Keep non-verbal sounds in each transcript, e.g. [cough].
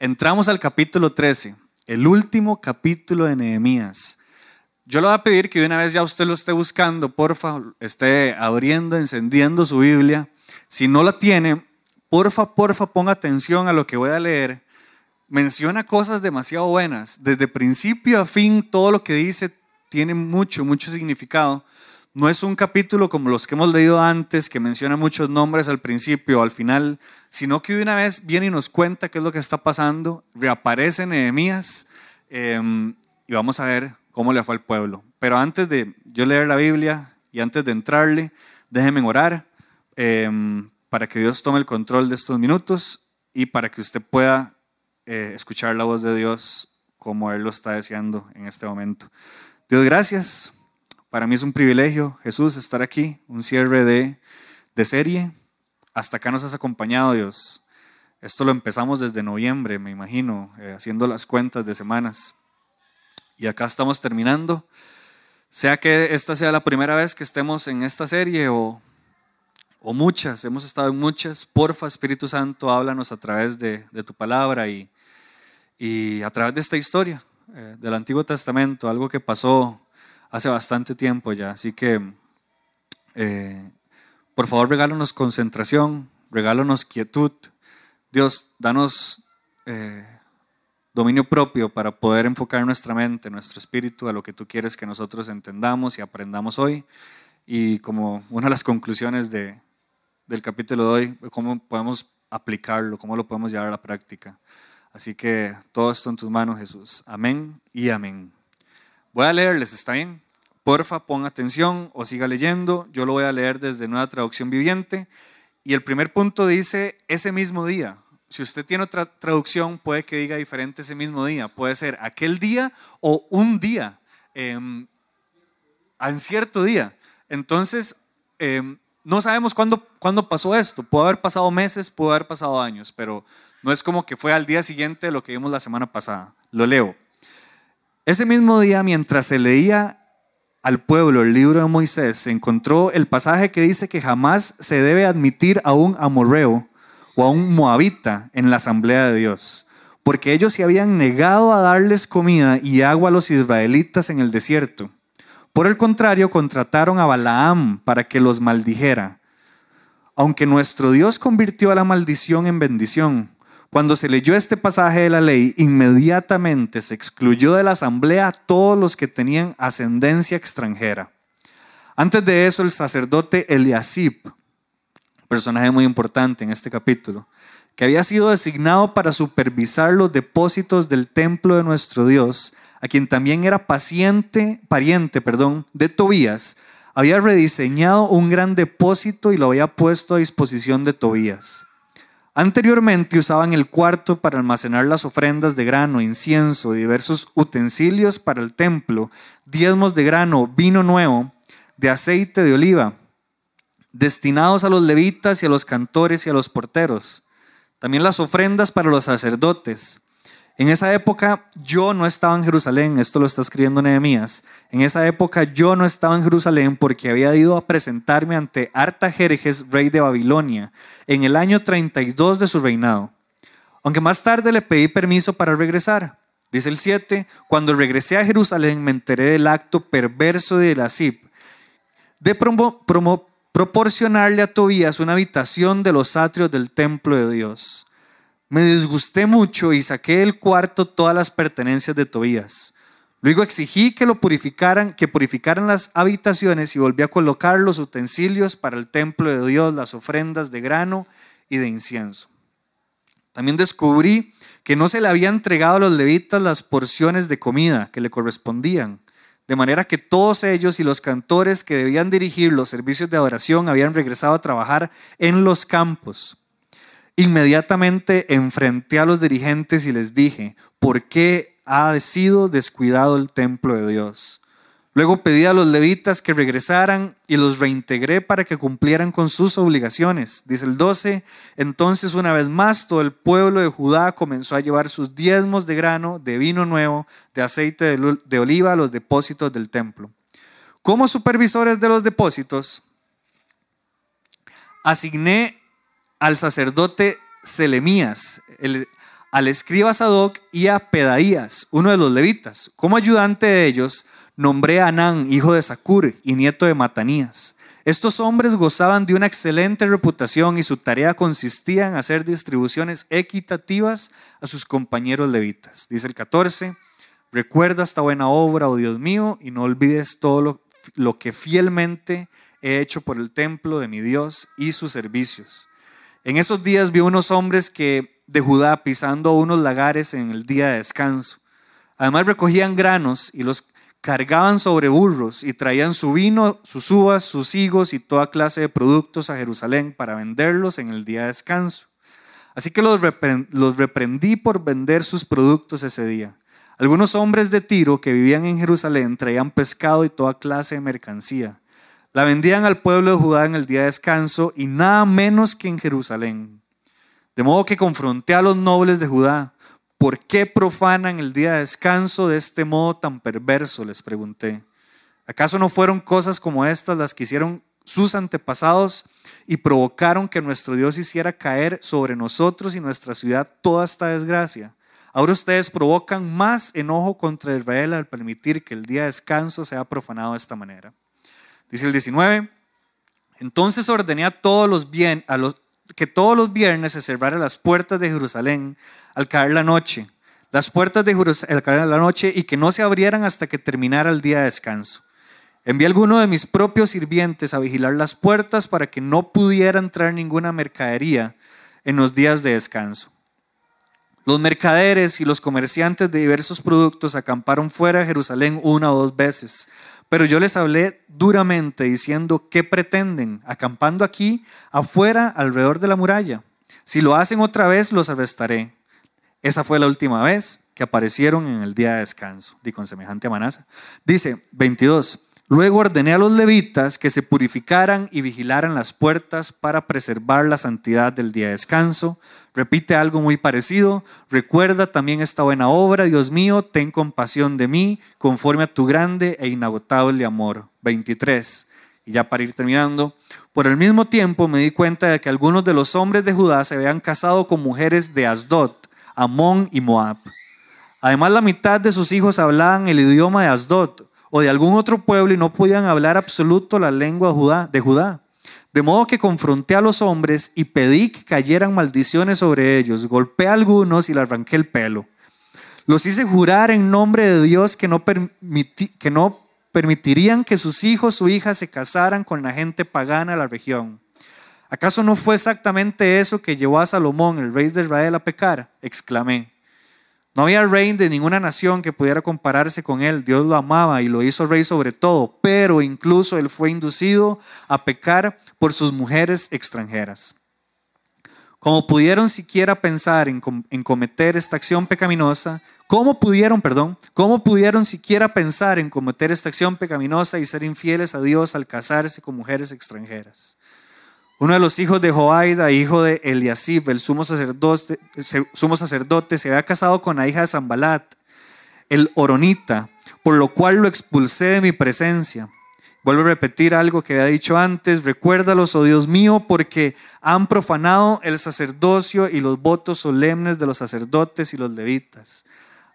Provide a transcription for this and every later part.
Entramos al capítulo 13, el último capítulo de Nehemías. Yo le voy a pedir que de una vez ya usted lo esté buscando, porfa, esté abriendo, encendiendo su Biblia. Si no la tiene, porfa, porfa, ponga atención a lo que voy a leer. Menciona cosas demasiado buenas. Desde principio a fin, todo lo que dice tiene mucho, mucho significado. No es un capítulo como los que hemos leído antes, que menciona muchos nombres al principio o al final, sino que de una vez viene y nos cuenta qué es lo que está pasando, reaparece Nehemías em, y vamos a ver cómo le fue al pueblo. Pero antes de yo leer la Biblia y antes de entrarle, déjenme orar em, para que Dios tome el control de estos minutos y para que usted pueda eh, escuchar la voz de Dios como Él lo está deseando en este momento. Dios, gracias para mí es un privilegio, Jesús, estar aquí, un cierre de, de serie. Hasta acá nos has acompañado, Dios. Esto lo empezamos desde noviembre, me imagino, eh, haciendo las cuentas de semanas. Y acá estamos terminando. Sea que esta sea la primera vez que estemos en esta serie o, o muchas, hemos estado en muchas, porfa Espíritu Santo, háblanos a través de, de tu palabra y, y, a través de esta historia eh, del Antiguo Testamento, algo que pasó hace bastante tiempo ya. Así que, eh, por favor, regálanos concentración, regálanos quietud. Dios, danos eh, dominio propio para poder enfocar nuestra mente, nuestro espíritu a lo que tú quieres que nosotros entendamos y aprendamos hoy. Y como una de las conclusiones de, del capítulo de hoy, cómo podemos aplicarlo, cómo lo podemos llevar a la práctica. Así que todo esto en tus manos, Jesús. Amén y amén. Voy a leerles, ¿está bien? Porfa, ponga atención o siga leyendo. Yo lo voy a leer desde Nueva Traducción Viviente. Y el primer punto dice ese mismo día. Si usted tiene otra traducción, puede que diga diferente ese mismo día. Puede ser aquel día o un día, em, en cierto día. Entonces, em, no sabemos cuándo, cuándo pasó esto. Puede haber pasado meses, puede haber pasado años, pero no es como que fue al día siguiente de lo que vimos la semana pasada. Lo leo. Ese mismo día, mientras se leía al pueblo el libro de Moisés, se encontró el pasaje que dice que jamás se debe admitir a un amorreo o a un moabita en la asamblea de Dios, porque ellos se habían negado a darles comida y agua a los israelitas en el desierto. Por el contrario, contrataron a Balaam para que los maldijera. Aunque nuestro Dios convirtió a la maldición en bendición, cuando se leyó este pasaje de la ley, inmediatamente se excluyó de la asamblea todos los que tenían ascendencia extranjera. Antes de eso, el sacerdote Eliasib, personaje muy importante en este capítulo, que había sido designado para supervisar los depósitos del templo de nuestro Dios, a quien también era paciente, pariente perdón, de Tobías, había rediseñado un gran depósito y lo había puesto a disposición de Tobías. Anteriormente usaban el cuarto para almacenar las ofrendas de grano, incienso, diversos utensilios para el templo, diezmos de grano, vino nuevo, de aceite de oliva, destinados a los levitas y a los cantores y a los porteros. También las ofrendas para los sacerdotes, en esa época yo no estaba en Jerusalén, esto lo está escribiendo Nehemías. En esa época yo no estaba en Jerusalén porque había ido a presentarme ante Artajerjes, rey de Babilonia, en el año 32 de su reinado. Aunque más tarde le pedí permiso para regresar. Dice el 7, cuando regresé a Jerusalén me enteré del acto perverso de Elasib, de proporcionarle a Tobías una habitación de los atrios del templo de Dios. Me disgusté mucho y saqué del cuarto todas las pertenencias de Tobías. Luego exigí que lo purificaran, que purificaran las habitaciones y volví a colocar los utensilios para el templo de Dios, las ofrendas de grano y de incienso. También descubrí que no se le había entregado a los levitas las porciones de comida que le correspondían, de manera que todos ellos y los cantores que debían dirigir los servicios de adoración habían regresado a trabajar en los campos. Inmediatamente enfrenté a los dirigentes y les dije, ¿por qué ha sido descuidado el templo de Dios? Luego pedí a los levitas que regresaran y los reintegré para que cumplieran con sus obligaciones. Dice el 12, entonces una vez más todo el pueblo de Judá comenzó a llevar sus diezmos de grano, de vino nuevo, de aceite de oliva a los depósitos del templo. Como supervisores de los depósitos, asigné al sacerdote Selemías, al escriba Sadoc y a Pedaías, uno de los levitas. Como ayudante de ellos, nombré a Anán, hijo de Sacur y nieto de Matanías. Estos hombres gozaban de una excelente reputación y su tarea consistía en hacer distribuciones equitativas a sus compañeros levitas. Dice el 14, recuerda esta buena obra, oh Dios mío, y no olvides todo lo, lo que fielmente he hecho por el templo de mi Dios y sus servicios. En esos días vi unos hombres que de Judá pisando unos lagares en el día de descanso. Además recogían granos y los cargaban sobre burros y traían su vino, sus uvas, sus higos y toda clase de productos a Jerusalén para venderlos en el día de descanso. Así que los, reprendí por vender sus productos ese día. Algunos hombres de Tiro que vivían en Jerusalén traían pescado y toda clase de mercancía. La vendían al pueblo de Judá en el día de descanso y nada menos que en Jerusalén. De modo que confronté a los nobles de Judá ¿Por qué profanan el día de descanso de este modo tan perverso? Les pregunté. ¿Acaso no fueron cosas como estas las que hicieron sus antepasados y provocaron que nuestro Dios hiciera caer sobre nosotros y nuestra ciudad toda esta desgracia? Ahora ustedes provocan más enojo contra Israel al permitir que el día de descanso sea profanado de esta manera. Dice el 19, entonces ordené a todos los bien, a los, que todos los viernes se cerraran las puertas de Jerusalén al caer la noche, las puertas de Jerusalén al caer la noche y que no se abrieran hasta que terminara el día de descanso. Envié a alguno de mis propios sirvientes a vigilar las puertas para que no pudiera entrar ninguna mercadería en los días de descanso. Los mercaderes y los comerciantes de diversos productos acamparon fuera de Jerusalén una o dos veces, pero yo les hablé duramente diciendo, ¿qué pretenden? Acampando aquí, afuera, alrededor de la muralla. Si lo hacen otra vez, los arrestaré. Esa fue la última vez que aparecieron en el día de descanso, di con semejante amenaza. Dice 22, luego ordené a los levitas que se purificaran y vigilaran las puertas para preservar la santidad del día de descanso. Repite algo muy parecido, recuerda también esta buena obra, Dios mío, ten compasión de mí, conforme a tu grande e inagotable amor. 23. Y ya para ir terminando, por el mismo tiempo me di cuenta de que algunos de los hombres de Judá se habían casado con mujeres de Asdod, Amón y Moab. Además, la mitad de sus hijos hablaban el idioma de Asdod o de algún otro pueblo y no podían hablar absoluto la lengua de Judá. De modo que confronté a los hombres y pedí que cayeran maldiciones sobre ellos. Golpeé a algunos y le arranqué el pelo. Los hice jurar en nombre de Dios que no, que no permitirían que sus hijos o hijas se casaran con la gente pagana de la región. ¿Acaso no fue exactamente eso que llevó a Salomón, el rey de Israel, a pecar? exclamé. No había rey de ninguna nación que pudiera compararse con él. Dios lo amaba y lo hizo rey sobre todo, pero incluso él fue inducido a pecar por sus mujeres extranjeras. Como pudieron siquiera pensar en, en, cometer esta acción pecaminosa, ¿cómo pudieron, perdón, cómo pudieron siquiera pensar en cometer esta acción pecaminosa y ser infieles a Dios al casarse con mujeres extranjeras? Uno de los hijos de Joaida, hijo de Eliasib, el sumo sacerdote, se había casado con la hija de Zambalat, el Oronita, por lo cual lo expulsé de mi presencia. Vuelvo a repetir algo que había dicho antes, recuérdalos, oh Dios mío, porque han profanado el sacerdocio y los votos solemnes de los sacerdotes y los levitas.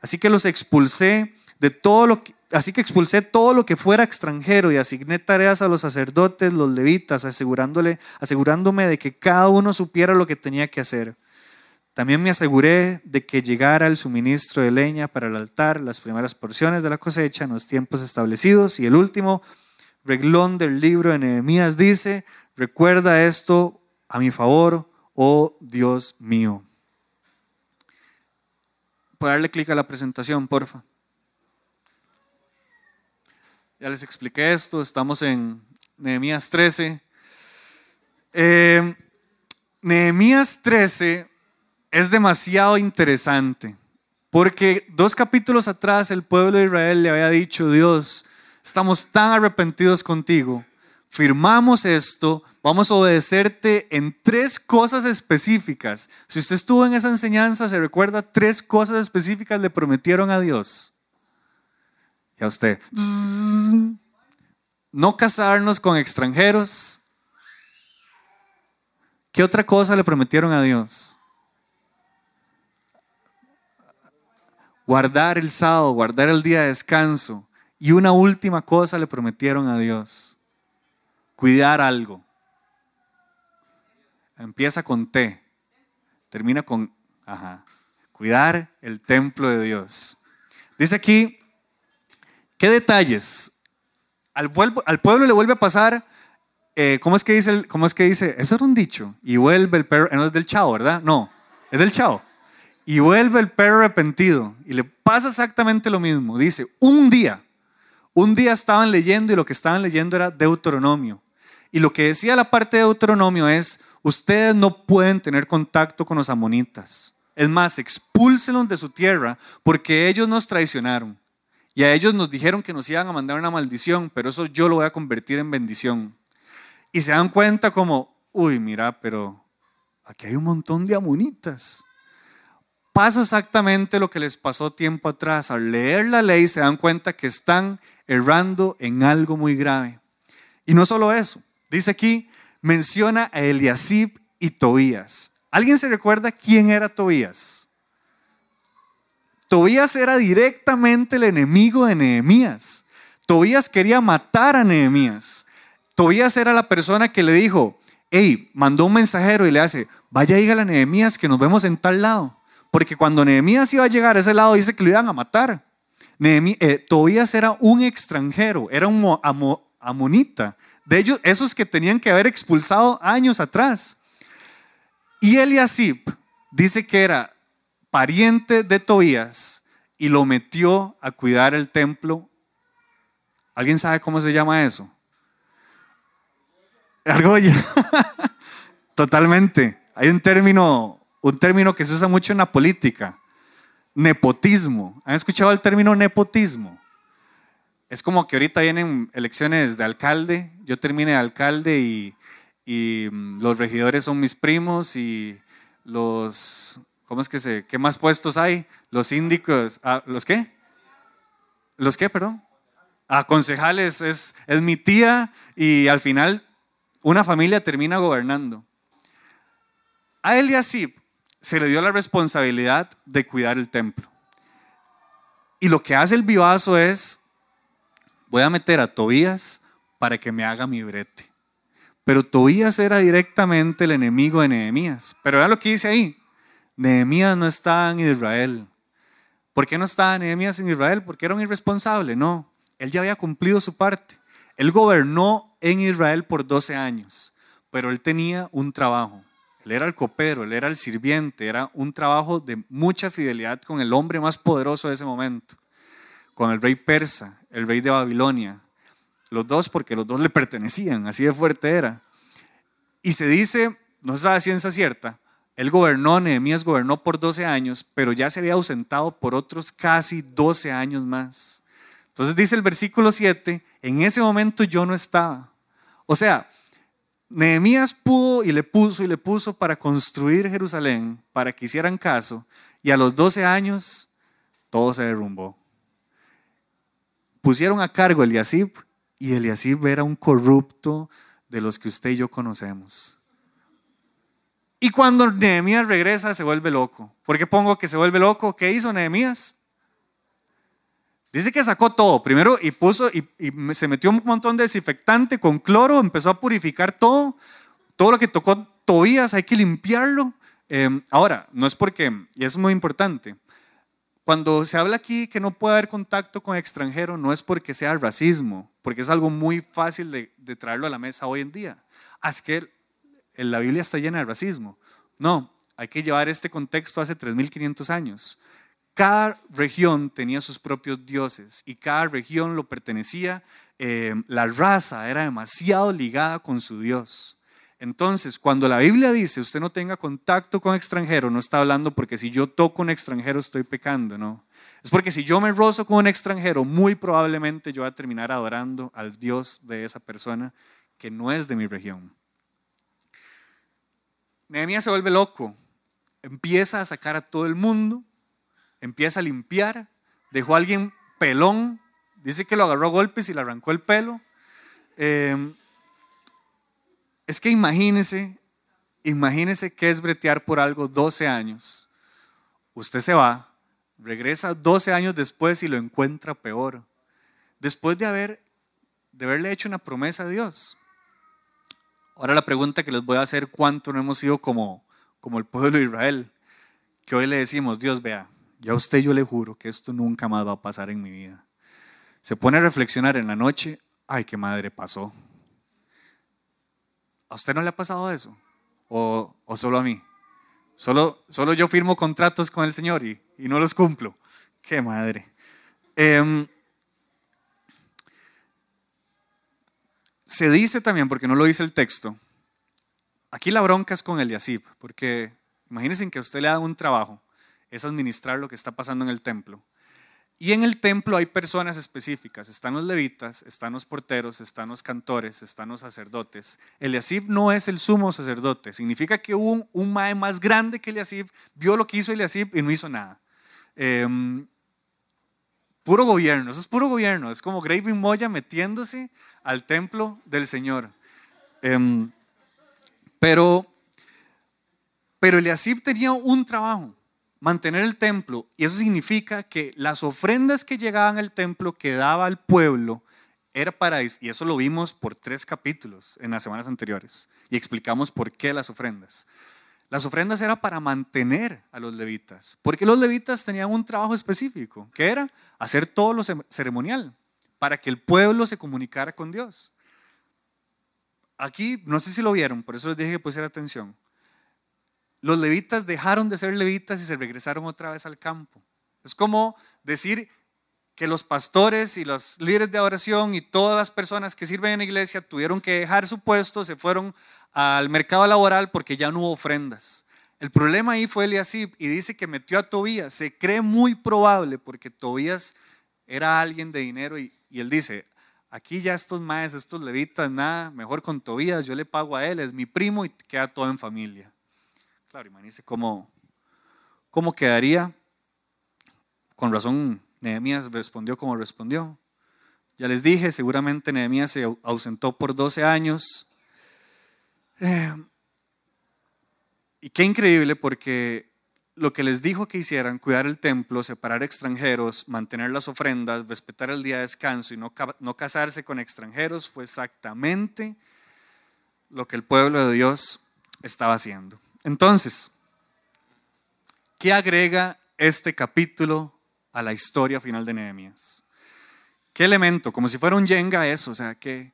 Así que los expulsé de todo lo que, Así que expulsé todo lo que fuera extranjero y asigné tareas a los sacerdotes, los levitas, asegurándole, asegurándome de que cada uno supiera lo que tenía que hacer. También me aseguré de que llegara el suministro de leña para el altar, las primeras porciones de la cosecha en los tiempos establecidos. Y el último reglón del libro de Nehemías dice, recuerda esto a mi favor, oh Dios mío. Puede darle clic a la presentación, porfa. Ya les expliqué esto, estamos en Nehemías 13. Eh, Nehemías 13 es demasiado interesante porque dos capítulos atrás el pueblo de Israel le había dicho, Dios, estamos tan arrepentidos contigo, firmamos esto, vamos a obedecerte en tres cosas específicas. Si usted estuvo en esa enseñanza, se recuerda, tres cosas específicas le prometieron a Dios a usted, no casarnos con extranjeros. ¿Qué otra cosa le prometieron a Dios? guardar el sábado, guardar el día de descanso. Y una última cosa le prometieron a Dios, cuidar algo. Empieza con T, termina con, ajá, cuidar el templo de Dios. Dice aquí, ¿qué detalles? Al, pueblo le vuelve a pasar, eh, ¿cómo, es que dice ¿cómo es que dice? Eso era un dicho, y vuelve el perro, no es del chavo, ¿verdad? No, es del chavo. Y vuelve el perro arrepentido y le pasa exactamente lo mismo. Dice, un día, un día estaban leyendo y lo que estaban leyendo era Deuteronomio. Y lo que decía la parte de Deuteronomio es, ustedes no pueden tener contacto con los amonitas. Es más, expúlsenlos de su tierra porque ellos nos traicionaron. Y a ellos nos dijeron que nos iban a mandar una maldición, pero eso yo lo voy a convertir en bendición. Y se dan cuenta como, uy, mira, pero aquí hay un montón de amonitas pasa exactamente lo que les pasó tiempo atrás. Al leer la ley se dan cuenta que están errando en algo muy grave. Y no solo eso, dice aquí, menciona a Eliasib y Tobías. ¿Alguien se recuerda quién era Tobías? Tobías era directamente el enemigo de Nehemías. Tobías quería matar a Nehemías. Tobías era la persona que le dijo, hey, mandó un mensajero y le hace, vaya dígale a Nehemías que nos vemos en tal lado. Porque cuando Nehemías iba a llegar a ese lado, dice que lo iban a matar. Eh, Tobías era un extranjero, era un amonita. De ellos, esos que tenían que haber expulsado años atrás. Y Eliasib dice que era pariente de Tobías y lo metió a cuidar el templo. ¿Alguien sabe cómo se llama eso? Argolla. [laughs] Totalmente. Hay un término un término que se usa mucho en la política, nepotismo. ¿Han escuchado el término nepotismo? Es como que ahorita vienen elecciones de alcalde, yo termine de alcalde y, mm, los regidores son mis primos y los, ¿cómo es que se, qué más puestos hay? Los síndicos, ah, ¿los qué? ¿Los qué, perdón? A concejales es, es mi tía y al final una familia termina gobernando. A Eliasib se le dio la responsabilidad de cuidar el templo. Y lo que hace el vivazo es, voy a meter a Tobías para que me haga mi brete. Pero Tobías era directamente el enemigo de Nehemías. Pero vean lo que dice ahí. Nehemías no estaba en Israel. ¿Por qué no estaba Nehemías en Israel? Porque era un irresponsable. No, él ya había cumplido su parte. Él gobernó en Israel por 12 años, pero él tenía un trabajo. Él era el copero, él era el sirviente, era un trabajo de mucha fidelidad con el hombre más poderoso de ese momento, con el rey persa, el rey de Babilonia. Los dos, porque los dos le pertenecían, así de fuerte era. Y se dice, no se sabe ciencia cierta, él gobernó, Nehemías gobernó por 12 años, pero ya se había ausentado por otros casi 12 años más. Entonces dice el versículo 7, en ese momento yo no estaba. O sea, Nehemías pudo y le puso y le puso para construir Jerusalén, para que hicieran caso, y a los 12 años todo se derrumbó. Pusieron a cargo Eliasib, y Eliasib era un corrupto de los que usted y yo conocemos. Y cuando Nehemías regresa se vuelve loco. ¿Por qué pongo que se vuelve loco? ¿Qué hizo Nehemías? Dice que sacó todo, primero y puso y, se metió un montón de desinfectante con cloro, empezó a purificar todo, todo lo que tocó Tobías hay que limpiarlo. Em, ahora, no es porque, y es muy importante, cuando se habla aquí que no puede haber contacto con extranjero, no es porque sea racismo, porque es algo muy fácil de, de traerlo a la mesa hoy en día. Ah, es que la Biblia está llena de racismo. No, hay que llevar este contexto hace 3.500 años. Cada región tenía sus propios dioses y cada región lo pertenecía, eh, la raza era demasiado ligada con su dios. Entonces, cuando la Biblia dice usted no tenga contacto con extranjero, no está hablando porque si yo toco un extranjero estoy pecando, no. Es porque si yo me rozo con un extranjero, muy probablemente yo voy a terminar adorando al Dios de esa persona que no es de mi región. Nehemías se vuelve loco, empieza a sacar a todo el mundo empieza a limpiar, dejó a alguien pelón, dice que lo agarró a golpes y le arrancó el pelo. Em, es que imagínese, imagínese que es bretear por algo 12 años. Usted se va, regresa 12 años después y lo encuentra peor. Después de, haber, de haberle hecho una promesa a Dios. Ahora la pregunta que les voy a hacer, ¿cuánto no hemos sido como, como el pueblo de Israel? Que hoy le decimos, Dios vea, ya a usted yo le juro que esto nunca más va a pasar en mi vida. Se pone a reflexionar en la noche, ay, qué madre pasó. ¿A usted no le ha pasado eso? ¿O, o solo a mí? Solo, solo yo firmo contratos con el Señor y, y no los cumplo. Qué madre. Em, se dice también, porque no lo dice el texto, aquí la bronca es con el Eliasib, porque imagínense que a usted le da un trabajo, es administrar lo que está pasando en el templo. Y en el templo hay personas específicas, están los levitas, están los porteros, están los cantores, están los sacerdotes. Eliasib no es el sumo sacerdote, significa que un, un mae más grande que Eliasib, vio lo que hizo Eliasib y no hizo nada. Em, puro gobierno, eso es puro gobierno, es como Graving Moya metiéndose al templo del Señor. Em, pero, pero Eliasib tenía un trabajo mantener el templo, y eso significa que las ofrendas que llegaban al templo que daba al pueblo era para, y eso lo vimos por tres capítulos en las semanas anteriores, y explicamos por qué las ofrendas. Las ofrendas era para mantener a los levitas, porque los levitas tenían un trabajo específico, que era hacer todo lo ceremonial, para que el pueblo se comunicara con Dios. Aquí, no sé si lo vieron, por eso les dije que pusiera atención los levitas dejaron de ser levitas y se regresaron otra vez al campo. Es como decir que los pastores y los líderes de oración y todas las personas que sirven en la iglesia tuvieron que dejar su puesto, se fueron al mercado laboral porque ya no hubo ofrendas. El problema ahí fue Eliasib y dice que metió a Tobías. Se cree muy probable porque Tobías era alguien de dinero y, él dice, aquí ya estos maes, estos levitas, nada, mejor con Tobías, yo le pago a él, es mi primo y queda todo en familia. Claro, imagínense cómo, cómo quedaría. Con razón, Nehemías respondió como respondió. Ya les dije, seguramente Nehemías se ausentó por 12 años. Eh, y qué increíble porque lo que les dijo que hicieran, cuidar el templo, separar extranjeros, mantener las ofrendas, respetar el día de descanso y no, casarse con extranjeros, fue exactamente lo que el pueblo de Dios estaba haciendo. Entonces, ¿qué agrega este capítulo a la historia final de Nehemías? ¿Qué elemento, como si fuera un yenga eso, o sea, qué,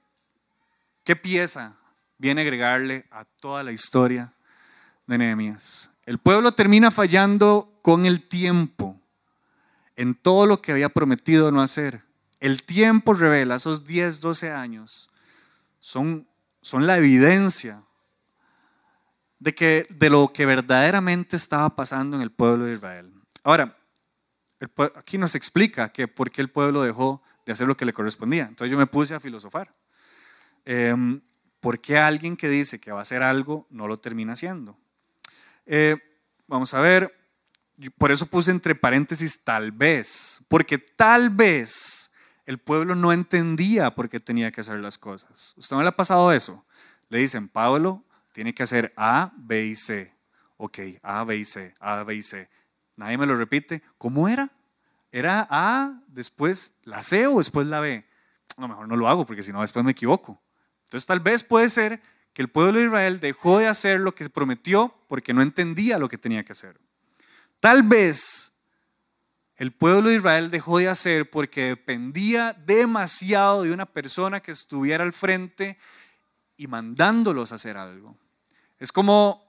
qué pieza viene a agregarle a toda la historia de Nehemías? El pueblo termina fallando con el tiempo en todo lo que había prometido no hacer. El tiempo revela, esos 10, 12 años, son, son la evidencia de, que, de lo que verdaderamente estaba pasando en el pueblo de Israel. Ahora, aquí nos explica que por qué el pueblo dejó de hacer lo que le correspondía. Entonces yo me puse a filosofar. Em, ¿Por qué alguien que dice que va a hacer algo no lo termina haciendo? Eh, vamos a ver, por eso puse entre paréntesis tal vez, porque tal vez el pueblo no entendía por qué tenía que hacer las cosas. ¿Usted no le ha pasado eso? Le dicen, Pablo, tiene que hacer A, B y C. Ok, A, B y C, A, B y C. Nadie me lo repite. ¿Cómo era? ¿Era A, después la C o después la B? No, mejor no lo hago porque si no después me equivoco. Entonces tal vez puede ser el pueblo de Israel dejó de hacer lo que prometió porque no entendía lo que tenía que hacer. Tal vez el pueblo de Israel dejó de hacer porque dependía demasiado de una persona que estuviera al frente y mandándolos a hacer algo. Es como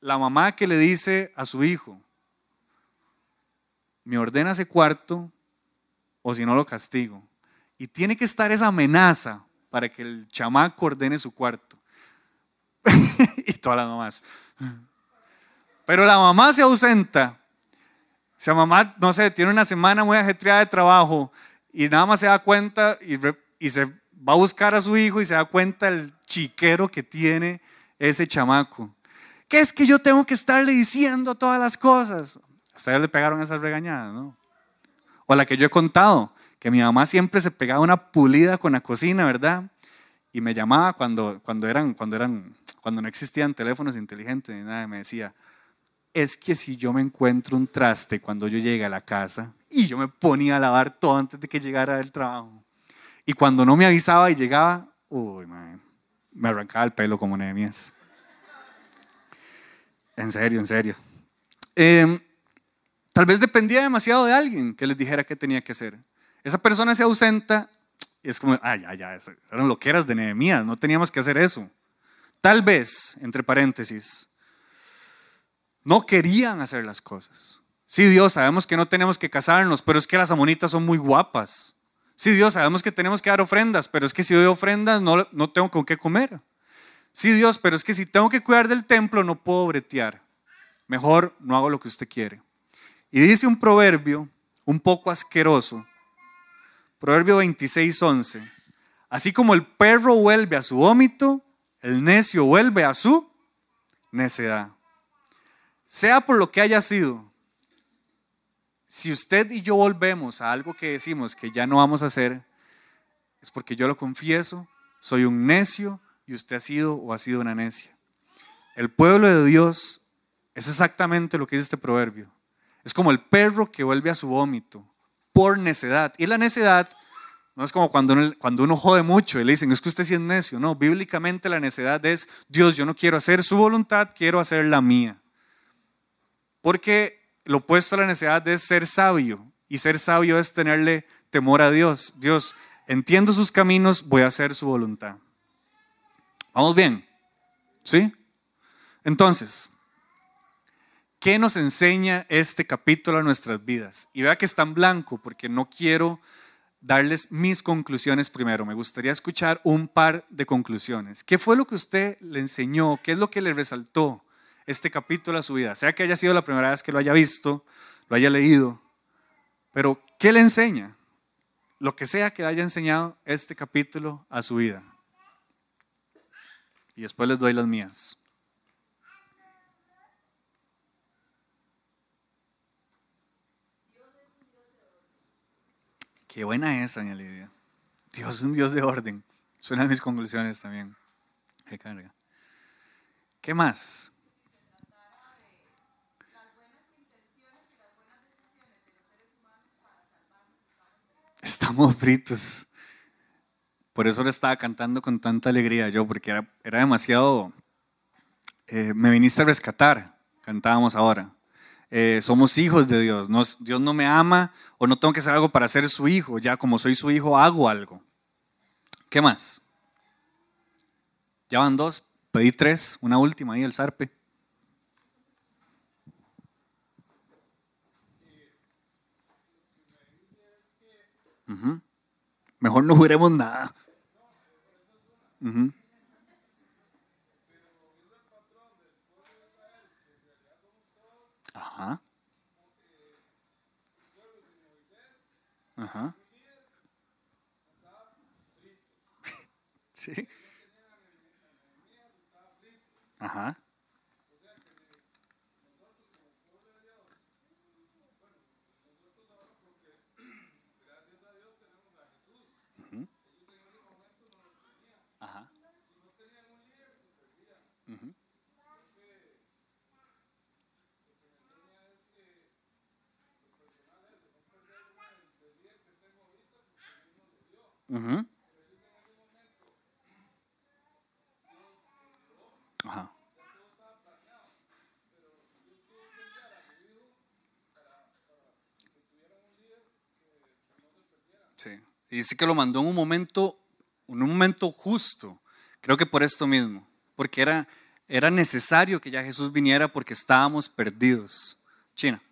la mamá que le dice a su hijo, me ordena ese cuarto o si no lo castigo. Y tiene que estar esa amenaza para que el chamaco ordene su cuarto. [laughs] y todas las mamás. Pero la mamá se ausenta. La mamá, no sé, tiene una semana muy ajetreada de trabajo y nada más se da cuenta y, y se va a buscar a su hijo y se da cuenta el chiquero que tiene ese chamaco. ¿Qué es que yo tengo que estarle diciendo todas las cosas? ustedes le pegaron esas regañadas, ¿no? O la que yo he contado, que mi mamá siempre se pegaba una pulida con la cocina, ¿verdad? Y me llamaba cuando, cuando, eran, cuando, eran, cuando no existían teléfonos inteligentes ni nada, me decía, es que si yo me encuentro un traste cuando yo llegue a la casa y yo me ponía a lavar todo antes de que llegara del trabajo, y cuando no me avisaba y llegaba, uy, me arrancaba el pelo como Nehemías. En serio, en serio. Em, tal vez dependía demasiado de alguien que les dijera qué tenía que hacer. Esa persona se ausenta y es como, ah, ya, ya, eran loqueras de Nehemías, no teníamos que hacer eso. Tal vez, entre paréntesis, no querían hacer las cosas. Sí, Dios, sabemos que no tenemos que casarnos, pero es que las amonitas son muy guapas. Sí, Dios, sabemos que tenemos que dar ofrendas, pero es que si doy ofrendas no, no tengo con qué comer. Sí, Dios, pero es que si tengo que cuidar del templo no puedo bretear. Mejor no hago lo que usted quiere. Y dice un proverbio un poco asqueroso, Proverbio 26, 11. Así como el perro vuelve a su vómito, el necio vuelve a su necedad. Sea por lo que haya sido, si usted y yo volvemos a algo que decimos que ya no vamos a hacer, es porque yo lo confieso, soy un necio y usted ha sido o ha sido una necia. El pueblo de Dios es exactamente lo que dice este proverbio. Es como el perro que vuelve a su vómito por necedad. Y la necedad no es como cuando uno, cuando uno jode mucho y le dicen, es que usted sí es necio. No, bíblicamente la necedad es, Dios, yo no quiero hacer su voluntad, quiero hacer la mía. Porque lo opuesto a la necedad es ser sabio. Y ser sabio es tenerle temor a Dios. Dios, entiendo sus caminos, voy a hacer su voluntad. ¿Vamos bien? ¿Sí? Entonces, ¿Qué nos enseña este capítulo a nuestras vidas? Y vea que está en blanco porque no quiero darles mis conclusiones primero. Me gustaría escuchar un par de conclusiones. ¿Qué fue lo que usted le enseñó? ¿Qué es lo que le resaltó este capítulo a su vida? Sea que haya sido la primera vez que lo haya visto, lo haya leído, pero ¿qué le enseña? Lo que sea que le haya enseñado este capítulo a su vida. Y después les doy las mías. Qué buena es, doña Lidia. Dios es un Dios de orden. Son de mis conclusiones también. Qué carga. ¿Qué más? Estamos fritos. Por eso le estaba cantando con tanta alegría yo, porque era, era demasiado... Eh, me viniste a rescatar, cantábamos ahora. Eh, somos hijos de Dios. Dios no me ama o no tengo que hacer algo para ser su hijo. Ya como soy su hijo, hago algo. ¿Qué más? Ya van dos, pedí tres, una última ahí, el zarpe. Mejor no juremos nada. Ajá. Ajá. [laughs] Sí. Ajá. Ajá. Ajá. Sí. Y dice que lo mandó en un momento, en un momento justo. Creo que por esto mismo, porque era, era necesario que ya Jesús viniera porque estábamos perdidos. China.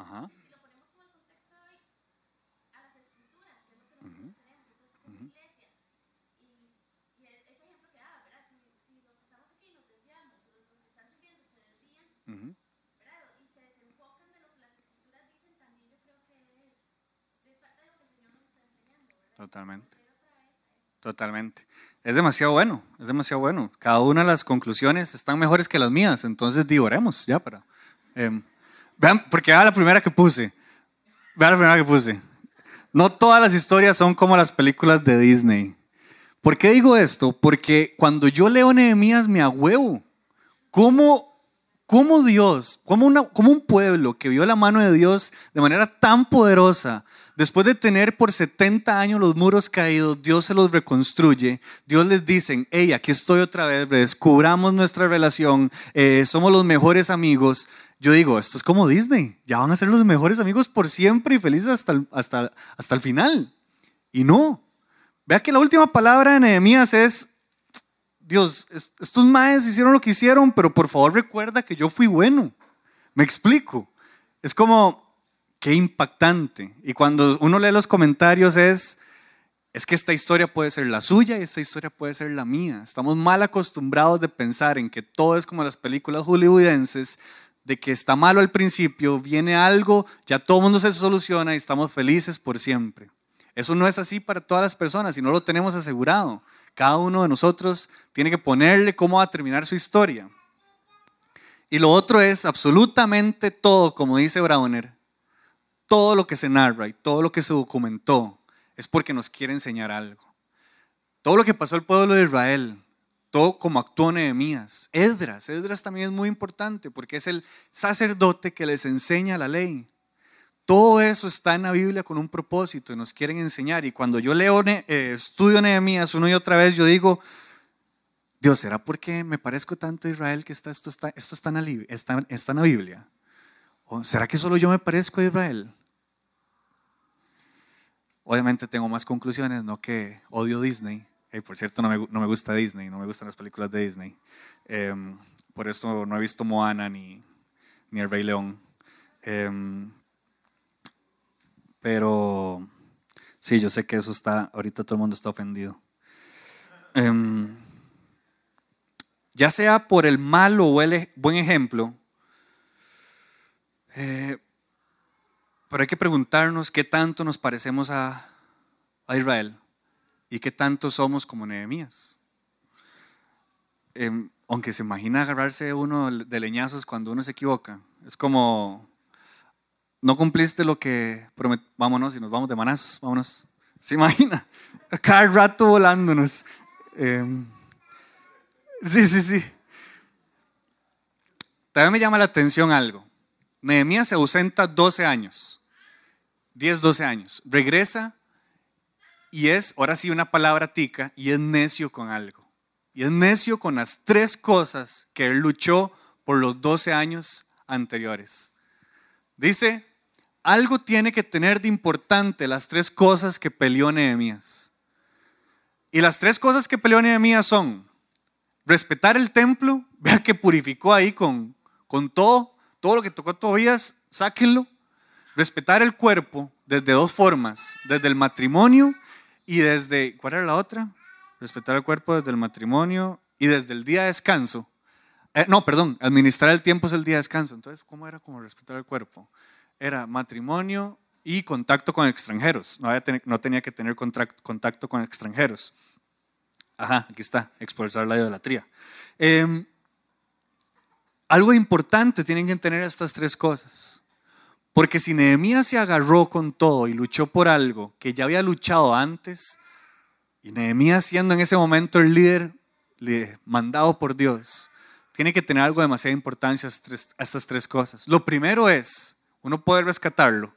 Ajá. Si lo ponemos como el contexto de hoy, a las escrituras, que es lo que nosotros tenemos, nosotros como iglesia. Y, y ese ejemplo que daba, ¿verdad? Si, si los que estamos aquí nos desviamos, o los que están sirviendo se desvían, ¿verdad? Y se desenfocan de lo que las escrituras dicen, también yo creo que es, es parte de lo que el Señor nos está enseñando, ¿verdad? Totalmente. Totalmente. Es demasiado bueno, es demasiado bueno. Cada una de las conclusiones están mejores que las mías, entonces digo, oremos ya para. Eh, Vean, porque era la primera que puse. Vean la primera que puse. No todas las historias son como las películas de Disney. ¿Por qué digo esto? Porque cuando yo leo Nehemías me agüevo. ¿Cómo, cómo Dios, cómo, una, cómo un pueblo que vio la mano de Dios de manera tan poderosa, después de tener por 70 años los muros caídos, Dios se los reconstruye. Dios les dice, hey, aquí estoy otra vez, descubramos nuestra relación, eh, somos los mejores amigos. Yo digo, esto es como Disney, ya van a ser los mejores amigos por siempre y felices hasta hasta, hasta el final. Y no, Vea que la última palabra de Nehemías es, Dios, estos maes hicieron lo que hicieron, pero por favor recuerda que yo fui bueno. Me explico. Es como, qué impactante. Y cuando uno lee los comentarios es, es que esta historia puede ser la suya y esta historia puede ser la mía. Estamos mal acostumbrados de pensar en que todo es como las películas hollywoodenses, de que está malo al principio, viene algo, ya todo mundo se soluciona y estamos felices por siempre. Eso no es así para todas las personas y no lo tenemos asegurado. Cada uno de nosotros tiene que ponerle cómo va a terminar su historia. Y lo otro es absolutamente todo, como dice Browner, todo lo que se narra y todo lo que se documentó es porque nos quiere enseñar algo. Todo lo que pasó al pueblo de Israel, todo como actuó Nehemías. Esdras, Esdras también es muy importante porque es el sacerdote que les enseña la ley. Todo eso está en la Biblia con un propósito y nos quieren enseñar. Y cuando yo leo, eh, estudio Nehemías una y otra vez, yo digo, Dios, ¿será porque me parezco tanto a Israel que esto, está, esto está, en la, está en la Biblia? ¿O será que solo yo me parezco a Israel? Obviamente tengo más conclusiones, no que odio Disney. por cierto, no me, no me, gusta Disney, no me gustan las películas de Disney. Em, por eso no he visto Moana ni, ni El Rey León. Em, pero sí, yo sé que eso está, ahorita todo el mundo está ofendido. Em, ya sea por el malo o el e, buen ejemplo, eh, pero hay que preguntarnos qué tanto nos parecemos a, Israel y qué tanto somos como Nehemías. Em, aunque se imagina agarrarse uno de leñazos cuando uno se equivoca. Es como no cumpliste lo que promet... Vámonos y nos vamos de manazos, vámonos. ¿Se imagina? [laughs] Cada rato volándonos. Em, sí, sí, sí. También me llama la atención algo. Nehemías se ausenta 12 años, 10, 12 años. Regresa y es, ahora sí, una palabra tica y es necio con algo. Y es necio con las tres cosas que él luchó por los 12 años anteriores. Dice, algo tiene que tener de importante las tres cosas que peleó Nehemías. Y las tres cosas que peleó Nehemías son respetar el templo, [laughs] vea que purificó ahí con, con todo, todo lo que tocó Tobías, sáquenlo. Respetar el cuerpo desde dos formas, desde el matrimonio y desde, ¿cuál era la otra? Respetar el cuerpo desde el matrimonio y desde el día de descanso. Eh, no, perdón, administrar el tiempo es el día de descanso. Entonces, ¿cómo era como respetar el cuerpo? era matrimonio y contacto con extranjeros. No, tenía que tener contacto con extranjeros. Ajá, aquí está, expulsar la idolatría. Em, algo importante tienen que tener estas tres cosas. Porque si Nehemías se agarró con todo y luchó por algo que ya había luchado antes, y Nehemías siendo en ese momento el líder mandado por Dios, tiene que tener algo de demasiada importancia a estas tres cosas. Lo primero es uno puede rescatarlo,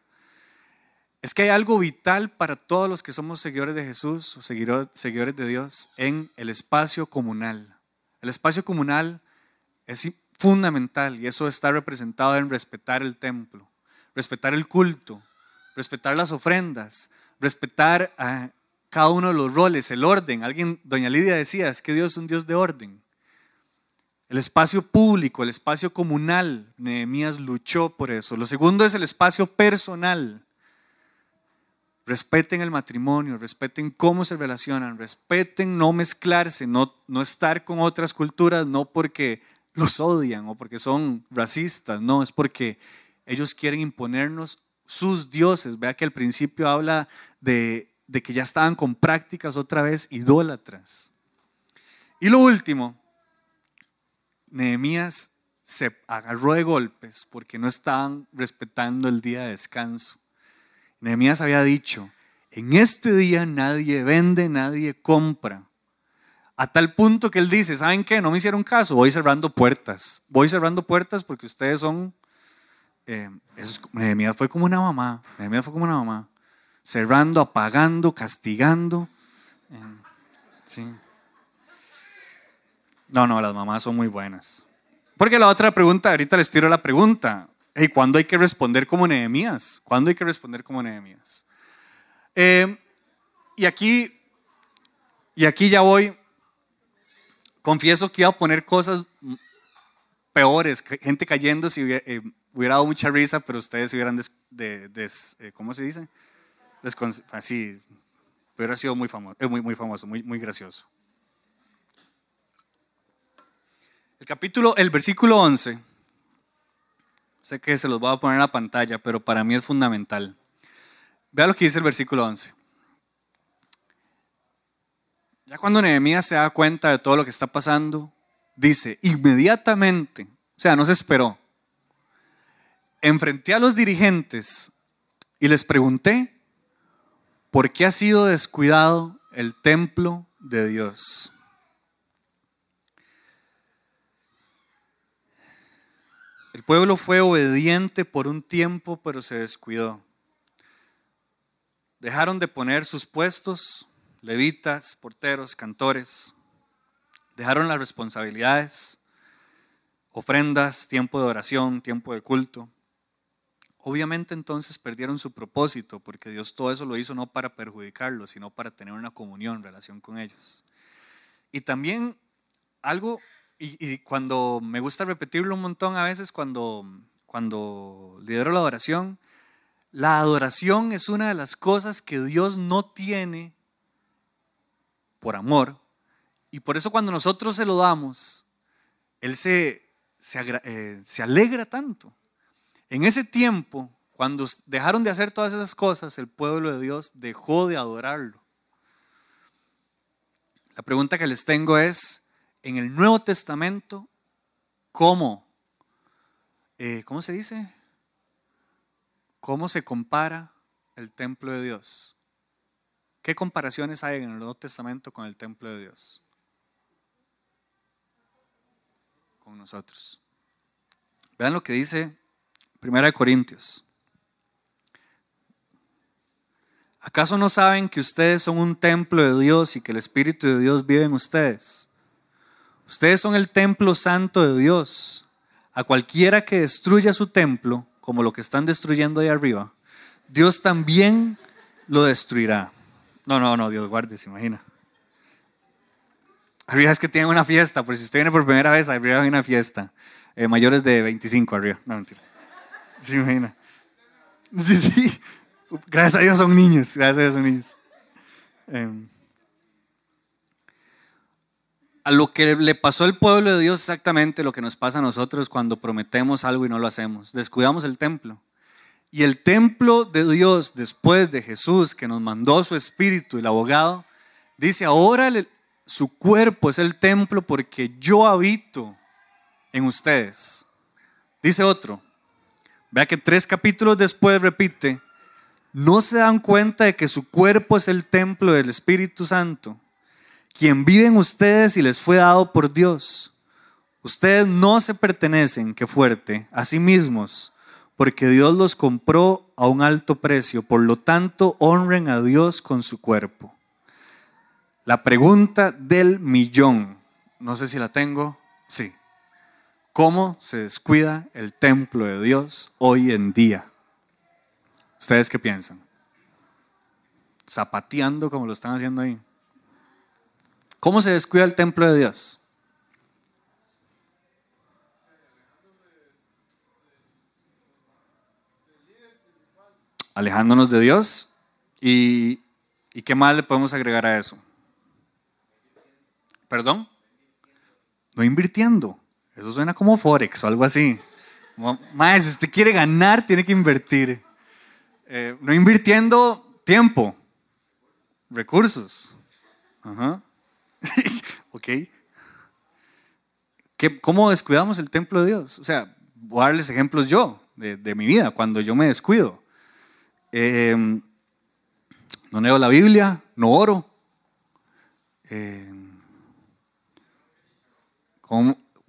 es que hay algo vital para todos los que somos seguidores de Jesús o seguidores de Dios en el espacio comunal. El espacio comunal es fundamental y eso está representado en respetar el templo, respetar el culto, respetar las ofrendas, respetar a cada uno de los roles, el orden. Alguien, doña Lidia decía, es que Dios es un Dios de orden. El espacio público, el espacio comunal, Nehemías luchó por eso. Lo segundo es el espacio personal. Respeten el matrimonio, respeten cómo se relacionan, respeten no mezclarse, no, no estar con otras culturas, no porque los odian o porque son racistas, no, es porque ellos quieren imponernos sus dioses. Vea que al principio habla de, que ya estaban con prácticas otra vez idólatras. Y lo último, Nehemías se agarró de golpes porque no estaban respetando el día de descanso. Nehemías había dicho, En este día nadie vende, nadie compra. A tal punto que él dice, ¿saben qué? No me hicieron caso, voy cerrando puertas. Voy cerrando puertas porque ustedes son... Eh, fue como una mamá, Nehemías fue como una mamá. Cerrando, apagando, castigando. Eh, sí. No, no, las mamás son muy buenas. Porque la otra pregunta, ahorita les tiro la pregunta. ¿Y ¿Cuándo hay que responder como Nehemías? ¿Cuándo hay que responder como Nehemías? Eh, y aquí, y aquí ya voy. Confieso que iba a poner cosas peores, gente cayendo si hubiera, eh, dado mucha risa, pero ustedes hubieran, eh, ¿cómo se dice? así, hubiera sido muy famoso, muy, muy famoso, muy, muy gracioso. El capítulo, el versículo 11, sé que se los voy a poner en la pantalla, pero para mí es fundamental. Vea lo que dice el versículo 11. Ya cuando Nehemías se da cuenta de todo lo que está pasando, dice, inmediatamente, o sea, no se esperó, enfrenté a los dirigentes y les pregunté, ¿por qué ha sido descuidado el templo de Dios? El pueblo fue obediente por un tiempo, pero se descuidó. Dejaron de poner sus puestos, levitas, porteros, cantores. Dejaron las responsabilidades, ofrendas, tiempo de oración, tiempo de culto. Obviamente entonces perdieron su propósito, porque Dios todo eso lo hizo no para perjudicarlos, sino para tener una comunión, relación con ellos. Y también algo y, cuando me gusta repetirlo un montón a veces cuando, cuando lidero la adoración, la adoración es una de las cosas que Dios no tiene por amor. Y por eso cuando nosotros se lo damos, Él se, se, eh, se alegra tanto. En ese tiempo, cuando dejaron de hacer todas esas cosas, el pueblo de Dios dejó de adorarlo. La pregunta que les tengo es, en el Nuevo Testamento cómo, eh, ¿cómo se dice? ¿Cómo se compara el templo de Dios? ¿Qué comparaciones hay en el Nuevo Testamento con el templo de Dios? Con nosotros. Vean lo que dice 1 Corintios. ¿Acaso no saben que ustedes son un templo de Dios y que el Espíritu de Dios vive en ustedes? Ustedes son el templo santo de Dios. A cualquiera que destruya su templo, como lo que están destruyendo ahí arriba, Dios también lo destruirá. No, no, no, Dios guarde, se imagina. Arriba es que tienen una fiesta, por si usted viene por primera vez, arriba hay una fiesta. Eh, mayores de 25 arriba. No, mentira. [laughs] Se imagina. Sí, sí. Gracias a Dios son niños. Gracias a Dios son niños. Eh, a lo que le pasó al pueblo de Dios exactamente lo que nos pasa a nosotros cuando prometemos algo y no lo hacemos. Descuidamos el templo. Y el templo de Dios, después de Jesús, que nos mandó su espíritu, el abogado, dice, ahora su cuerpo es el templo porque yo habito en ustedes. Dice otro, vea que tres capítulos después repite, no se dan cuenta de que su cuerpo es el templo del Espíritu Santo quien vive en ustedes y les fue dado por Dios. Ustedes no se pertenecen, qué fuerte, a sí mismos, porque Dios los compró a un alto precio. Por lo tanto, honren a Dios con su cuerpo. La pregunta del millón, no sé si la tengo, sí. ¿Cómo se descuida el templo de Dios hoy en día? ¿Ustedes qué piensan? Zapateando como lo están haciendo ahí. ¿Cómo se descuida el templo de Dios? Alejándonos de Dios. ¿Y, qué más le podemos agregar a eso? ¿Perdón? No invirtiendo. Eso suena como Forex o algo así. Más, si usted quiere ganar, tiene que invertir. Eh, no invirtiendo tiempo, recursos. Ajá. [laughs] ¿Ok? ¿Cómo descuidamos el templo de Dios? O sea, voy a darles ejemplos yo, de, mi vida, cuando yo me descuido. Em, No leo la Biblia, no oro. Eh,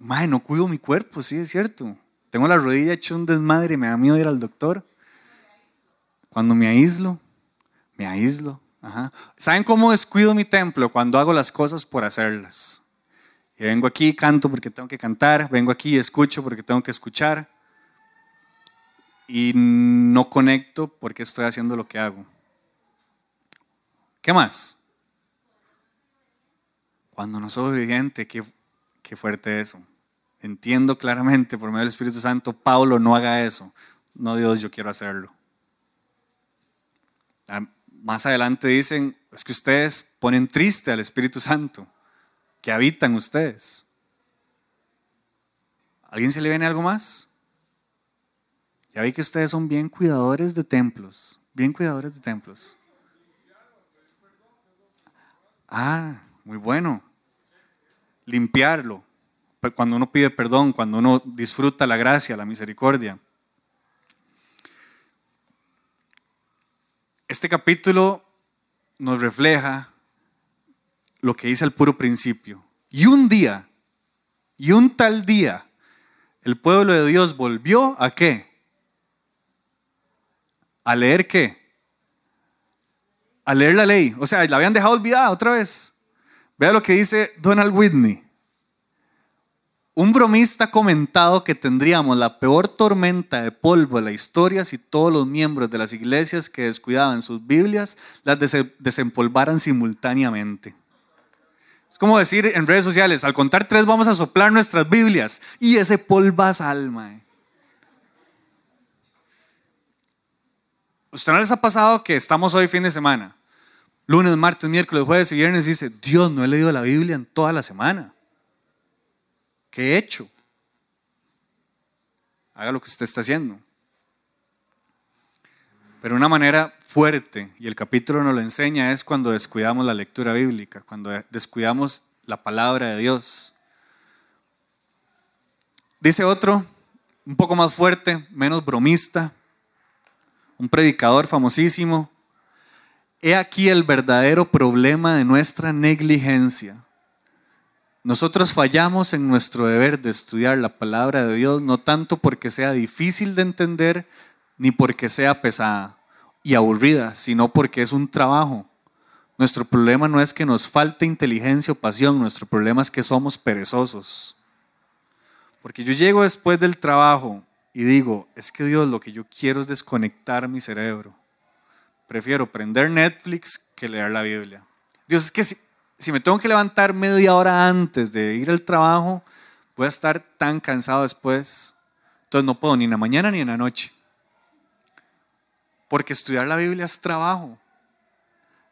no cuido mi cuerpo, sí, es cierto. Tengo la rodilla hecha un desmadre, me da miedo ir al doctor. Cuando me aíslo, me aíslo. ¿Saben cómo descuido mi templo? Cuando hago las cosas por hacerlas. Vengo aquí, canto porque tengo que cantar, vengo aquí escucho porque tengo que escuchar. Y no conecto porque estoy haciendo lo que hago. ¿Qué más? Cuando no soy obediente, qué, qué fuerte eso. Entiendo claramente por medio del Espíritu Santo, Pablo, no haga eso. No, Dios, yo quiero hacerlo. Ah, más adelante dicen, es que ustedes ponen triste al Espíritu Santo que habitan ustedes. ¿Alguien se le viene algo más? Ya vi que ustedes son bien cuidadores de templos, bien cuidadores de templos. Ah, muy bueno. Limpiarlo. Cuando uno pide perdón, cuando uno disfruta la gracia, la misericordia. Este capítulo nos refleja lo que dice el puro principio. Y un día, y un tal día, el pueblo de Dios volvió a qué? A leer qué? A leer la ley. O sea, la habían dejado olvidada otra vez. Vea lo que dice Donald Whitney. Un bromista ha comentado que tendríamos la peor tormenta de polvo de la historia si todos los miembros de las iglesias que descuidaban sus Biblias las desempolvaran simultáneamente. Es como decir en redes sociales, al contar tres vamos a soplar nuestras Biblias y ese polvas alma. ¿Usted no les ha pasado que estamos hoy fin de semana? Lunes, martes, miércoles, jueves y viernes y dice, Dios, no he leído la Biblia en toda la semana. ¿Qué he hecho? Haga lo que usted está haciendo. Pero una manera fuerte, y el capítulo nos lo enseña, es cuando descuidamos la lectura bíblica, cuando descuidamos la palabra de Dios. Dice otro, un poco más fuerte, menos bromista, un predicador famosísimo. He aquí el verdadero problema de nuestra negligencia. Nosotros fallamos en nuestro deber de estudiar la palabra de Dios, no tanto porque sea difícil de entender, ni porque sea pesada y aburrida, sino porque es un trabajo. Nuestro problema no es que nos falte inteligencia o pasión, nuestro problema es que somos perezosos. Porque yo llego después del trabajo y digo, es que Dios lo que yo quiero es desconectar mi cerebro. Prefiero prender Netflix que leer la Biblia. Dios, es que si me tengo que levantar media hora antes de ir al trabajo, voy a estar tan cansado después. Entonces no puedo ni en la mañana ni en la noche. Porque estudiar la Biblia es trabajo.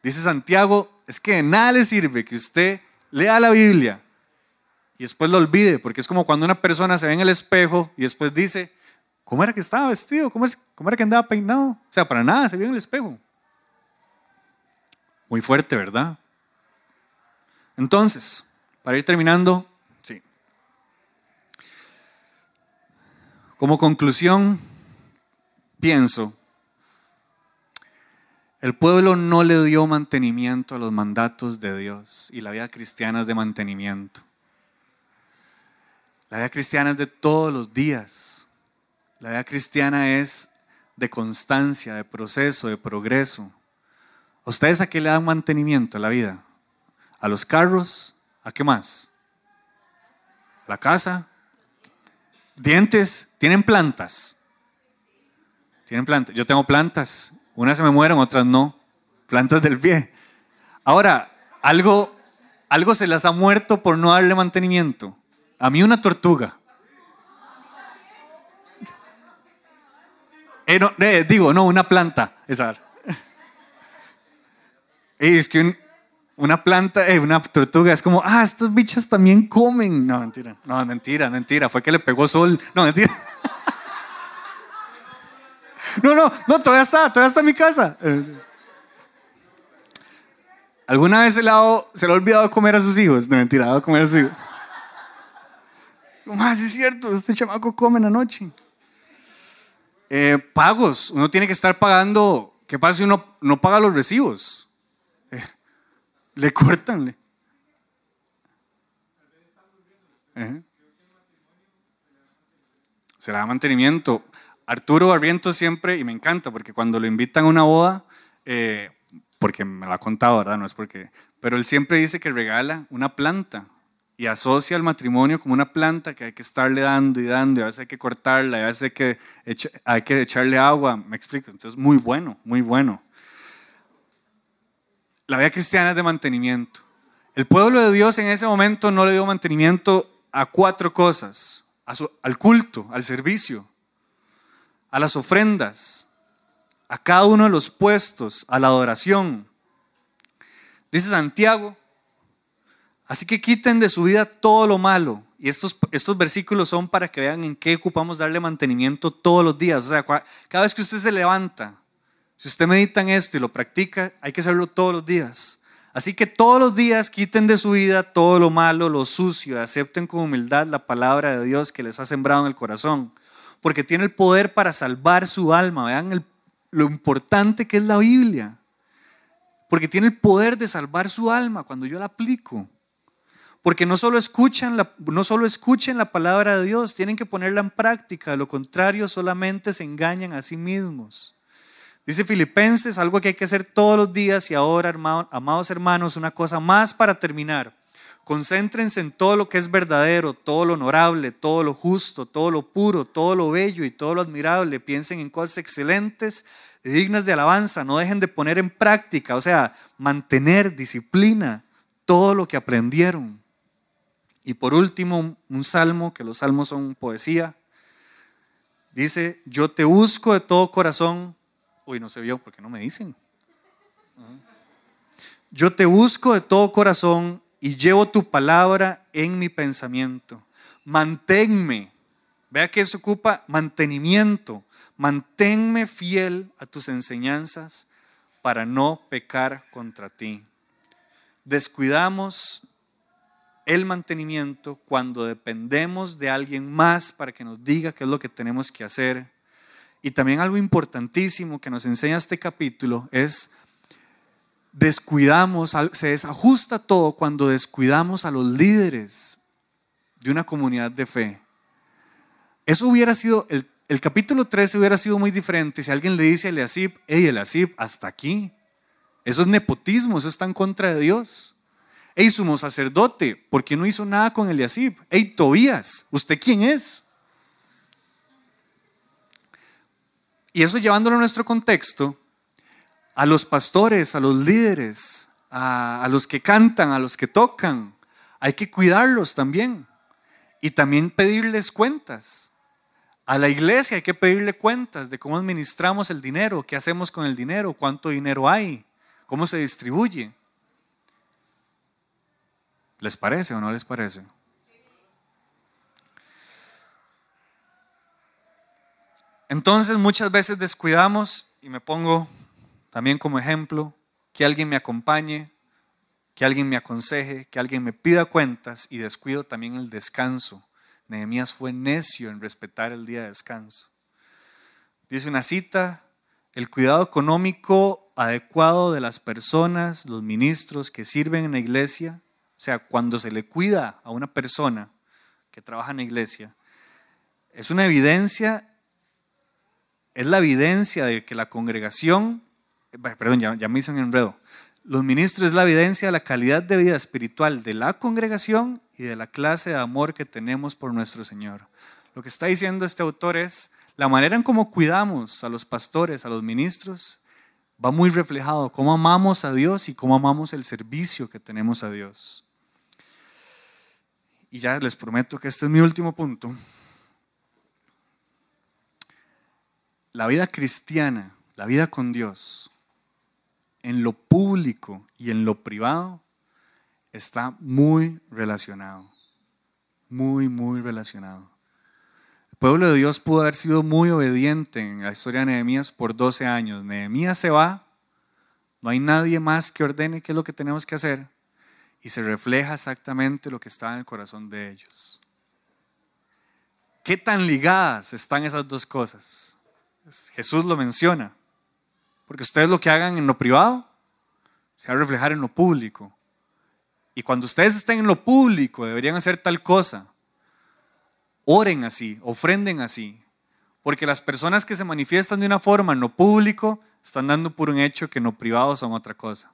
Dice Santiago, es que de nada le sirve que usted lea la Biblia y después lo olvide, porque es como cuando una persona se ve en el espejo y después dice, ¿cómo era que estaba vestido? ¿Cómo, era que andaba peinado? O sea, para nada se vio en el espejo. Muy fuerte, ¿verdad? Entonces, para ir terminando, sí. Como conclusión, pienso el pueblo no le dio mantenimiento a los mandatos de Dios y la vida cristiana es de mantenimiento. La vida cristiana es de todos los días. La vida cristiana es de constancia, de proceso, de progreso. ustedes a qué le dan mantenimiento a la vida? ¿A los carros? ¿A qué más? ¿La casa? ¿Dientes? ¿Tienen plantas? ¿Tienen plantas? Yo tengo plantas unas se me mueren, otras no. Plantas del pie. Ahora, algo, algo se las ha muerto por no darle mantenimiento. A mí una tortuga. Eh, eh, digo, no, una planta. Esa. es que una planta, eh, una tortuga es como, ah, estas bichas también comen. No, mentira. No, mentira, mentira. Fue que le pegó sol. No, mentira. [laughs] No, no, no, todavía está, todavía está en mi casa. ¿Alguna vez se le, ha, se le ha olvidado comer a sus hijos? No, mentira, dado comer a sus hijos. Más es cierto, este chamaco come en la noche. Eh, pagos, uno tiene que estar pagando ¿Qué pasa si uno no paga los recibos? Le cortan. Se le da mantenimiento. Arturo Barrientos siempre, y me encanta, porque cuando lo invitan a una boda, eh, porque me lo ha contado, ¿verdad? No es porque, pero él siempre dice que regala una planta y asocia el matrimonio como una planta que hay que estarle dando y dando, y a veces hay que cortarla, y a veces hay que, hay que echarle agua, me explico, entonces muy bueno, muy bueno. La vida cristiana es de mantenimiento. El pueblo de Dios en ese momento no le dio mantenimiento a cuatro cosas, al culto, al servicio, a las ofrendas, a cada uno de los puestos, a la adoración. Dice Santiago, así que quiten de su vida todo lo malo. Y estos, estos versículos son para que vean en qué ocupamos darle mantenimiento todos los días. O sea, cada vez que usted se levanta, si usted medita en esto y lo practica, hay que hacerlo todos los días. Así que todos los días quiten de su vida todo lo malo, lo sucio, acepten con humildad la palabra de Dios que les ha sembrado en el corazón, porque tiene el poder para salvar su alma. Vean el lo importante que es la Biblia. Porque tiene el poder de salvar su alma cuando yo la aplico. Porque no solo, escuchan la, no solo escuchen la palabra de Dios, tienen que ponerla en práctica. De lo contrario, solamente se engañan a sí mismos. Dice Filipenses, algo que hay que hacer todos los días y ahora, amados hermanos, una cosa más para terminar. Concéntrense en todo lo que es verdadero, todo lo honorable, todo lo justo, todo lo puro, todo lo bello y todo lo admirable. Piensen en cosas excelentes dignas de alabanza. No dejen de poner en práctica, o sea, mantener disciplina, todo lo que aprendieron. Y por último, un salmo, que los salmos son poesía. Dice, yo te busco de todo corazón. Uy, no se vio porque no me dicen. Yo te busco de todo corazón y llevo tu palabra en mi pensamiento. Manténme. Vea que eso ocupa mantenimiento. Manténme fiel a tus enseñanzas para no pecar contra ti. Descuidamos el mantenimiento cuando dependemos de alguien más para que nos diga qué es lo que tenemos que hacer. Y también algo importantísimo que nos enseña este capítulo es descuidamos, se desajusta todo cuando descuidamos a los líderes de una comunidad de fe. Eso hubiera sido, el, capítulo 13 hubiera sido muy diferente si alguien le dice a Eliasib, hey Eliasib, hasta aquí. Eso es nepotismo, eso está en contra de Dios. Hey, sumo sacerdote, ¿por qué no hizo nada con Eliasib? Hey, Tobías, ¿usted quién es? Y eso llevándolo a nuestro contexto, a los pastores, a los líderes, a, los que cantan, a los que tocan. Hay que cuidarlos también. Y también pedirles cuentas. A la iglesia hay que pedirle cuentas de cómo administramos el dinero, qué hacemos con el dinero, cuánto dinero hay, cómo se distribuye. ¿Les parece o no les parece? Entonces muchas veces descuidamos y me pongo también como ejemplo, que alguien me acompañe, que alguien me aconseje, que alguien me pida cuentas y descuido también el descanso. Nehemías fue necio en respetar el día de descanso. Dice una cita, el cuidado económico adecuado de las personas, los ministros que sirven en la iglesia, o sea, cuando se le cuida a una persona que trabaja en la iglesia, es una evidencia, es la evidencia de que la congregación perdón, ya, me hizo un enredo. Los ministros es la evidencia de la calidad de vida espiritual de la congregación y de la clase de amor que tenemos por nuestro Señor. Lo que está diciendo este autor es, la manera en cómo cuidamos a los pastores, a los ministros, va muy reflejado cómo amamos a Dios y cómo amamos el servicio que tenemos a Dios. Y ya les prometo que este es mi último punto. La vida cristiana, la vida con Dios, en lo público y en lo privado está muy relacionado. Muy, muy relacionado. El pueblo de Dios pudo haber sido muy obediente en la historia de Nehemías por 12 años. Nehemías se va, no hay nadie más que ordene qué es lo que tenemos que hacer y se refleja exactamente lo que está en el corazón de ellos. ¿Qué tan ligadas están esas dos cosas? Jesús lo menciona. Porque ustedes lo que hagan en lo privado se va a reflejar en lo público. Y cuando ustedes estén en lo público, deberían hacer tal cosa. Oren así, ofrenden así. Porque las personas que se manifiestan de una forma en lo público están dando por un hecho que en lo privado son otra cosa.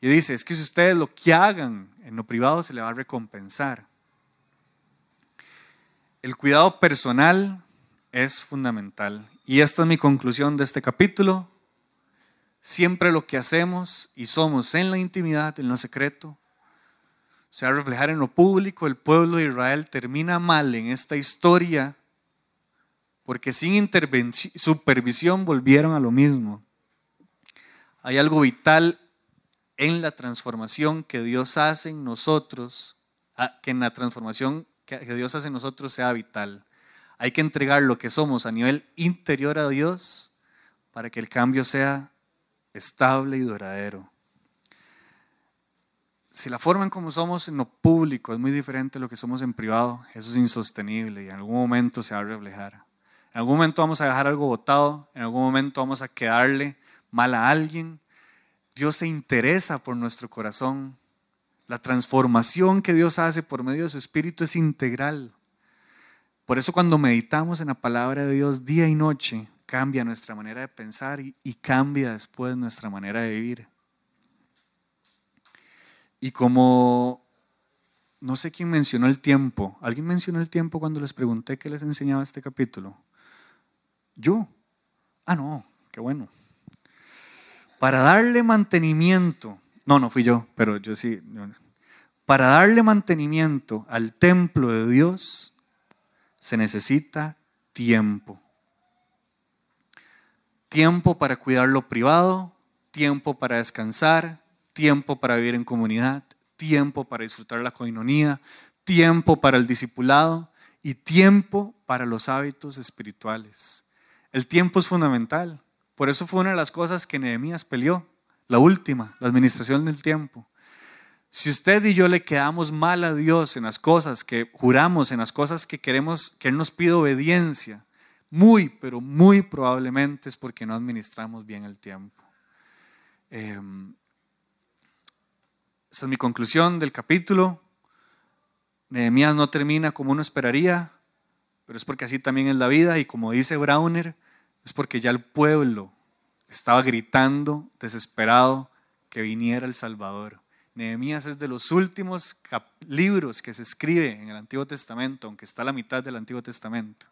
Y dice, es que si ustedes lo que hagan en lo privado se le va a recompensar. El cuidado personal es fundamental. Y esta es mi conclusión de este capítulo. Siempre lo que hacemos y somos en la intimidad, en lo secreto, se va a reflejar en lo público. El pueblo de Israel termina mal en esta historia porque sin supervisión volvieron a lo mismo. Hay algo vital en la transformación que Dios hace en nosotros, que en la transformación que Dios hace en nosotros sea vital. Hay que entregar lo que somos a nivel interior a Dios para que el cambio sea estable y duradero. Si la forma en como somos en lo público es muy diferente a lo que somos en privado, eso es insostenible y en algún momento se va a reflejar. En algún momento vamos a dejar algo botado, en algún momento vamos a quedarle mal a alguien. Dios se interesa por nuestro corazón. La transformación que Dios hace por medio de su Espíritu es integral. Por eso cuando meditamos en la palabra de Dios día y noche, cambia nuestra manera de pensar y, cambia después nuestra manera de vivir. Y como no sé quién mencionó el tiempo, ¿alguien mencionó el tiempo cuando les pregunté qué les enseñaba este capítulo? Yo. Ah, no, qué bueno. Para darle mantenimiento, no, no fui yo, pero yo sí, para darle mantenimiento al templo de Dios se necesita tiempo. Tiempo para cuidar lo privado, tiempo para descansar, tiempo para vivir en comunidad, tiempo para disfrutar la coinonía, tiempo para el discipulado y tiempo para los hábitos espirituales. El tiempo es fundamental. Por eso fue una de las cosas que Nehemías peleó, la última, la administración del tiempo. Si usted y yo le quedamos mal a Dios en las cosas que juramos, en las cosas que queremos, que Él nos pide obediencia, muy, pero muy probablemente es porque no administramos bien el tiempo. Eh, esta es mi conclusión del capítulo. Nehemías no termina como uno esperaría, pero es porque así también es la vida y como dice Browner, es porque ya el pueblo estaba gritando desesperado que viniera el Salvador. Nehemías es de los últimos libros que se escribe en el Antiguo Testamento, aunque está a la mitad del Antiguo Testamento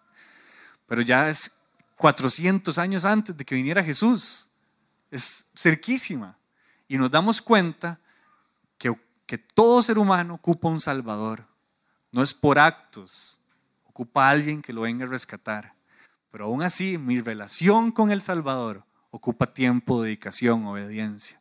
pero ya es 400 años antes de que viniera Jesús. Es cerquísima. Y nos damos cuenta que, que todo ser humano ocupa un Salvador. No es por actos, ocupa a alguien que lo venga a rescatar. Pero aún así, mi relación con el Salvador ocupa tiempo, dedicación, obediencia.